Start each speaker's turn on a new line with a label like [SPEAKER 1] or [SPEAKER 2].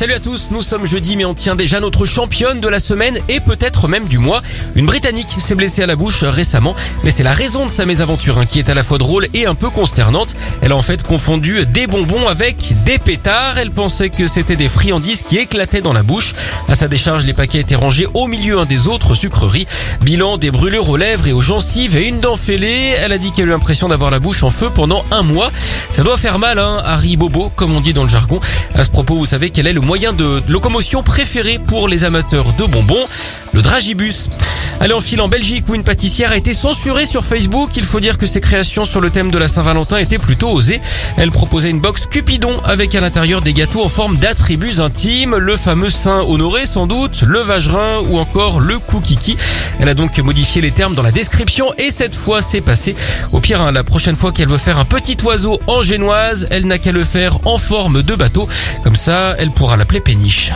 [SPEAKER 1] Salut à tous, nous sommes jeudi mais on tient déjà notre championne de la semaine et peut-être même du mois. Une Britannique s'est blessée à la bouche récemment, mais c'est la raison de sa mésaventure hein, qui est à la fois drôle et un peu consternante. Elle a en fait confondu des bonbons avec des pétards. Elle pensait que c'était des friandises qui éclataient dans la bouche. À sa décharge, les paquets étaient rangés au milieu un des autres sucreries. Bilan des brûlures aux lèvres et aux gencives et une dent fêlée. Elle a dit qu'elle a eu l'impression d'avoir la bouche en feu pendant un mois. Ça doit faire mal, hein, Harry Bobo, comme on dit dans le jargon. À ce propos, vous savez quel est le moyen de locomotion préféré pour les amateurs de bonbons, le dragibus. Allez, en file en Belgique où une pâtissière a été censurée sur Facebook. Il faut dire que ses créations sur le thème de la Saint-Valentin étaient plutôt osées. Elle proposait une box Cupidon avec à l'intérieur des gâteaux en forme d'attributs intimes, le fameux Saint honoré sans doute, le vagerin ou encore le coukiki. Elle a donc modifié les termes dans la description et cette fois c'est passé. Au pire, hein, la prochaine fois qu'elle veut faire un petit oiseau en génoise, elle n'a qu'à le faire en forme de bateau. Comme ça, elle pourra l'appeler péniche.